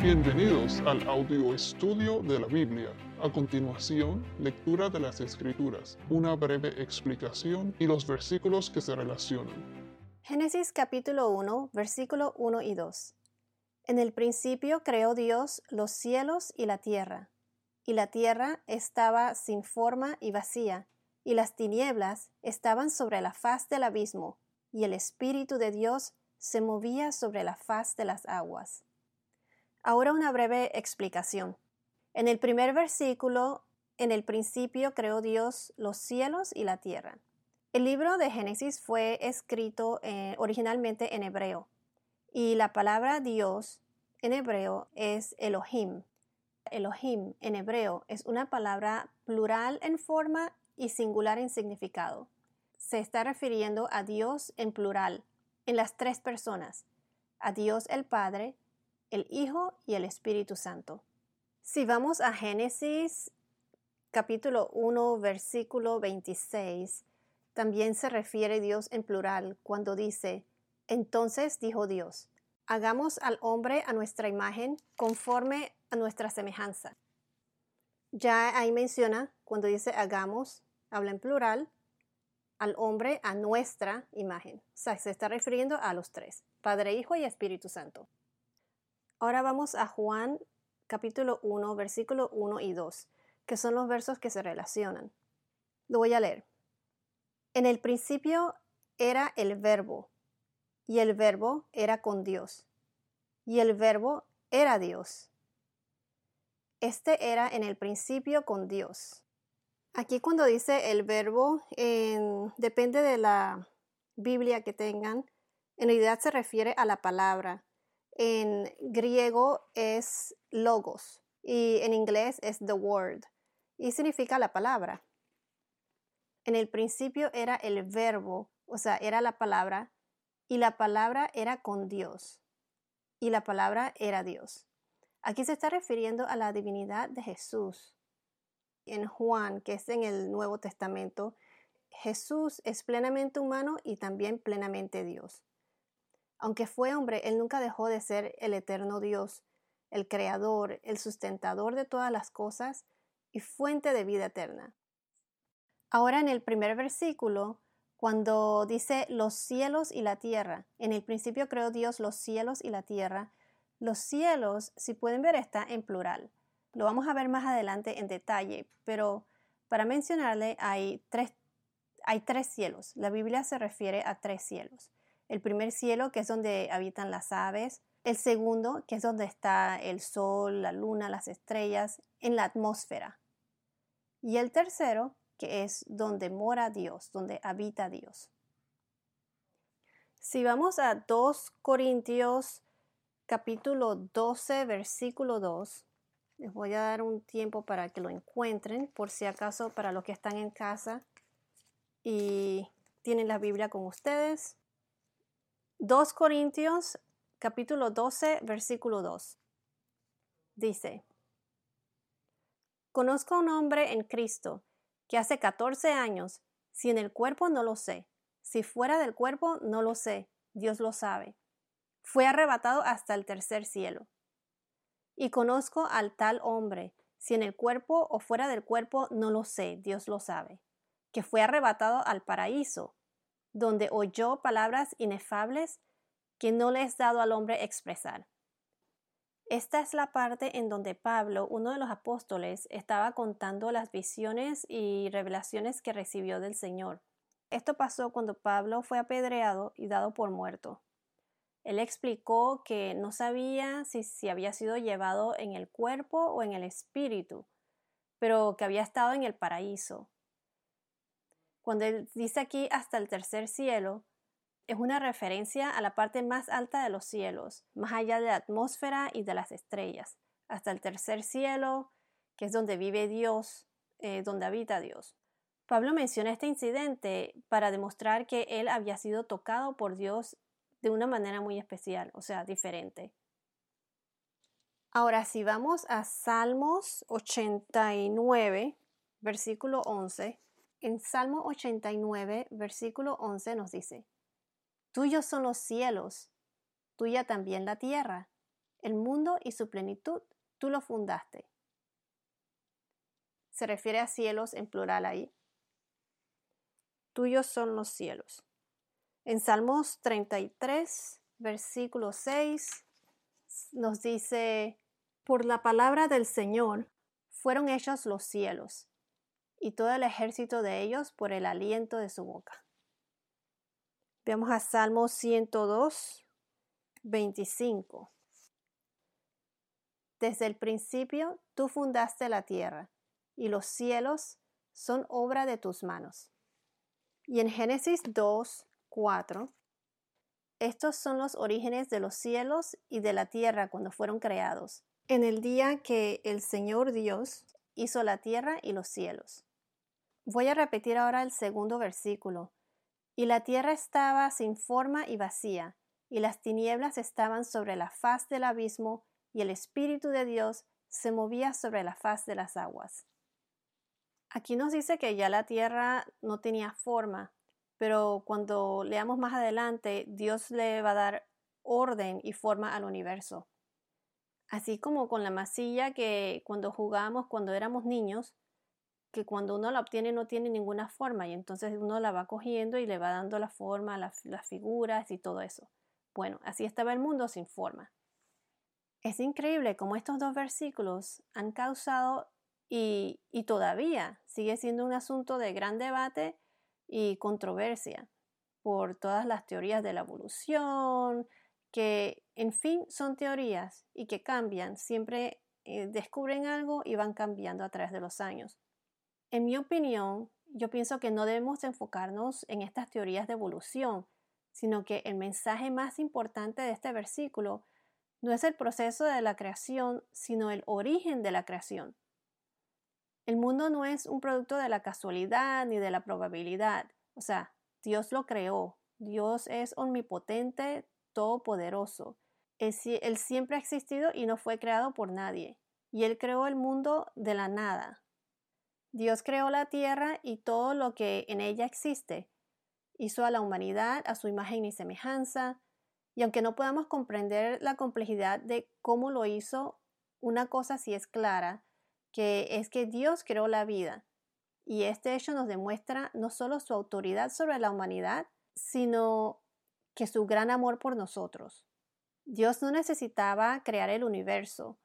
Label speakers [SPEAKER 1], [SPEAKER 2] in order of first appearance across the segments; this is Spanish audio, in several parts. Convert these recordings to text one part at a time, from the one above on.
[SPEAKER 1] Bienvenidos al audio estudio de la Biblia. A continuación, lectura de las Escrituras, una breve explicación y los versículos que se relacionan.
[SPEAKER 2] Génesis capítulo 1, versículo 1 y 2. En el principio creó Dios los cielos y la tierra, y la tierra estaba sin forma y vacía, y las tinieblas estaban sobre la faz del abismo, y el Espíritu de Dios se movía sobre la faz de las aguas. Ahora una breve explicación. En el primer versículo, en el principio creó Dios los cielos y la tierra. El libro de Génesis fue escrito eh, originalmente en hebreo y la palabra Dios en hebreo es Elohim. Elohim en hebreo es una palabra plural en forma y singular en significado. Se está refiriendo a Dios en plural, en las tres personas, a Dios el Padre, el Hijo y el Espíritu Santo. Si vamos a Génesis capítulo 1 versículo 26, también se refiere Dios en plural cuando dice, entonces dijo Dios, hagamos al hombre a nuestra imagen conforme a nuestra semejanza. Ya ahí menciona, cuando dice hagamos, habla en plural, al hombre a nuestra imagen. O sea, se está refiriendo a los tres, Padre, Hijo y Espíritu Santo. Ahora vamos a Juan capítulo 1, versículo 1 y 2, que son los versos que se relacionan. Lo voy a leer. En el principio era el verbo, y el verbo era con Dios, y el verbo era Dios. Este era en el principio con Dios. Aquí cuando dice el verbo, depende de la Biblia que tengan, en realidad se refiere a la palabra en griego es logos y en inglés es the word y significa la palabra. En el principio era el verbo, o sea, era la palabra y la palabra era con Dios y la palabra era Dios. Aquí se está refiriendo a la divinidad de Jesús. En Juan, que es en el Nuevo Testamento, Jesús es plenamente humano y también plenamente Dios. Aunque fue hombre, él nunca dejó de ser el eterno Dios, el creador, el sustentador de todas las cosas y fuente de vida eterna. Ahora en el primer versículo, cuando dice los cielos y la tierra, en el principio creó Dios los cielos y la tierra, los cielos, si pueden ver, está en plural. Lo vamos a ver más adelante en detalle, pero para mencionarle hay tres, hay tres cielos. La Biblia se refiere a tres cielos. El primer cielo, que es donde habitan las aves. El segundo, que es donde está el sol, la luna, las estrellas, en la atmósfera. Y el tercero, que es donde mora Dios, donde habita Dios. Si vamos a 2 Corintios capítulo 12, versículo 2, les voy a dar un tiempo para que lo encuentren, por si acaso para los que están en casa y tienen la Biblia con ustedes. 2 Corintios capítulo 12 versículo 2. Dice, Conozco a un hombre en Cristo que hace 14 años, si en el cuerpo no lo sé, si fuera del cuerpo no lo sé, Dios lo sabe, fue arrebatado hasta el tercer cielo. Y conozco al tal hombre, si en el cuerpo o fuera del cuerpo no lo sé, Dios lo sabe, que fue arrebatado al paraíso donde oyó palabras inefables que no le es dado al hombre expresar. Esta es la parte en donde Pablo, uno de los apóstoles, estaba contando las visiones y revelaciones que recibió del Señor. Esto pasó cuando Pablo fue apedreado y dado por muerto. Él explicó que no sabía si, si había sido llevado en el cuerpo o en el espíritu, pero que había estado en el paraíso. Cuando él dice aquí hasta el tercer cielo, es una referencia a la parte más alta de los cielos, más allá de la atmósfera y de las estrellas, hasta el tercer cielo, que es donde vive Dios, eh, donde habita Dios. Pablo menciona este incidente para demostrar que él había sido tocado por Dios de una manera muy especial, o sea, diferente. Ahora, si vamos a Salmos 89, versículo 11, en Salmo 89, versículo 11 nos dice, Tuyos son los cielos, tuya también la tierra, El mundo y su plenitud, tú lo fundaste. Se refiere a cielos en plural ahí. Tuyos son los cielos. En Salmos 33, versículo 6, nos dice, por la palabra del Señor fueron hechos los cielos, y todo el ejército de ellos por el aliento de su boca. Veamos a Salmos 102, 25. Desde el principio tú fundaste la tierra, y los cielos son obra de tus manos. Y en Génesis 2, 4, estos son los orígenes de los cielos y de la tierra cuando fueron creados, en el día que el Señor Dios hizo la tierra y los cielos. Voy a repetir ahora el segundo versículo. Y la tierra estaba sin forma y vacía, y las tinieblas estaban sobre la faz del abismo, y el Espíritu de Dios se movía sobre la faz de las aguas. Aquí nos dice que ya la tierra no tenía forma, pero cuando leamos más adelante, Dios le va a dar orden y forma al universo. Así como con la masilla que cuando jugábamos cuando éramos niños, que cuando uno la obtiene no tiene ninguna forma y entonces uno la va cogiendo y le va dando la forma, las, figuras y todo eso. Bueno, así estaba el mundo sin forma. Es increíble cómo estos dos versículos han causado y, y, todavía sigue siendo un asunto de gran debate y controversia por todas las teorías de la evolución, que en fin son teorías y que cambian, siempre eh, descubren algo y van cambiando a través de los años. En mi opinión, yo pienso que no debemos enfocarnos en estas teorías de evolución, sino que el mensaje más importante de este versículo no es el proceso de la creación, sino el origen de la creación. El mundo no es un producto de la casualidad ni de la probabilidad, o sea, Dios lo creó, Dios es omnipotente, todopoderoso. Él, él siempre ha existido y no fue creado por nadie, y Él creó el mundo de la nada, Dios creó la tierra y todo lo que en ella existe. Hizo a la humanidad a su imagen y semejanza, y aunque no podamos comprender la complejidad de cómo lo hizo, una cosa sí es clara, que es que Dios creó la vida. Y este hecho nos demuestra no solo su autoridad sobre la humanidad, sino que su gran amor por nosotros. Dios no necesitaba crear el universo,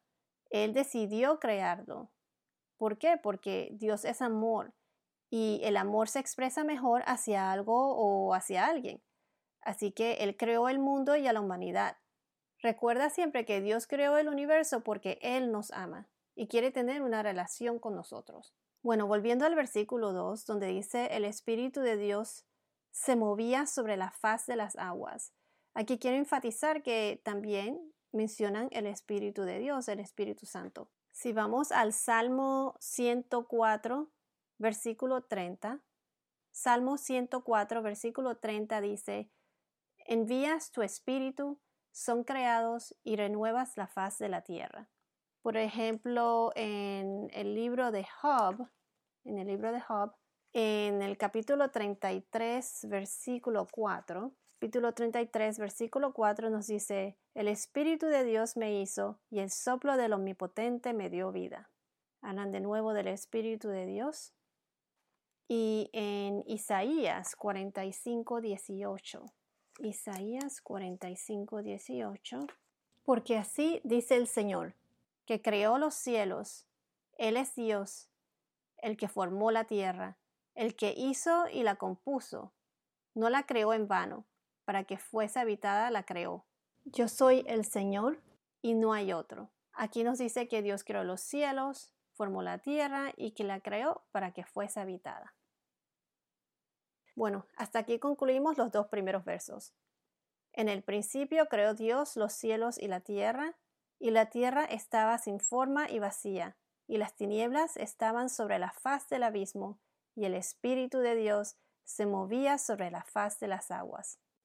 [SPEAKER 2] Él decidió crearlo. ¿Por qué? Porque Dios es amor y el amor se expresa mejor hacia algo o hacia alguien. Así que Él creó el mundo y a la humanidad. Recuerda siempre que Dios creó el universo porque Él nos ama y quiere tener una relación con nosotros. Bueno, volviendo al versículo 2, donde dice, el Espíritu de Dios se movía sobre la faz de las aguas. Aquí quiero enfatizar que también mencionan el Espíritu de Dios, el Espíritu Santo. Si vamos al Salmo 104, versículo 30, Salmo 104, versículo 30 dice, Envías tu espíritu, son creados y renuevas la faz de la tierra. Por ejemplo, en el libro de Job, en el libro de Job, en el capítulo 33, versículo 4, capítulo 33, versículo 4 nos dice, el Espíritu de Dios me hizo y el soplo del Omnipotente me dio vida. Hablan de nuevo del Espíritu de Dios. Y en Isaías 45, 18. Isaías 45, 18. Porque así dice el Señor, que creó los cielos, Él es Dios, el que formó la tierra, el que hizo y la compuso, no la creó en vano para que fuese habitada la creó. Yo soy el Señor y no hay otro. Aquí nos dice que Dios creó los cielos, formó la tierra y que la creó para que fuese habitada. Bueno, hasta aquí concluimos los dos primeros versos. En el principio creó Dios los cielos y la tierra, y la tierra estaba sin forma y vacía, y las tinieblas estaban sobre la faz del abismo, y el Espíritu de Dios se movía sobre la faz de las aguas.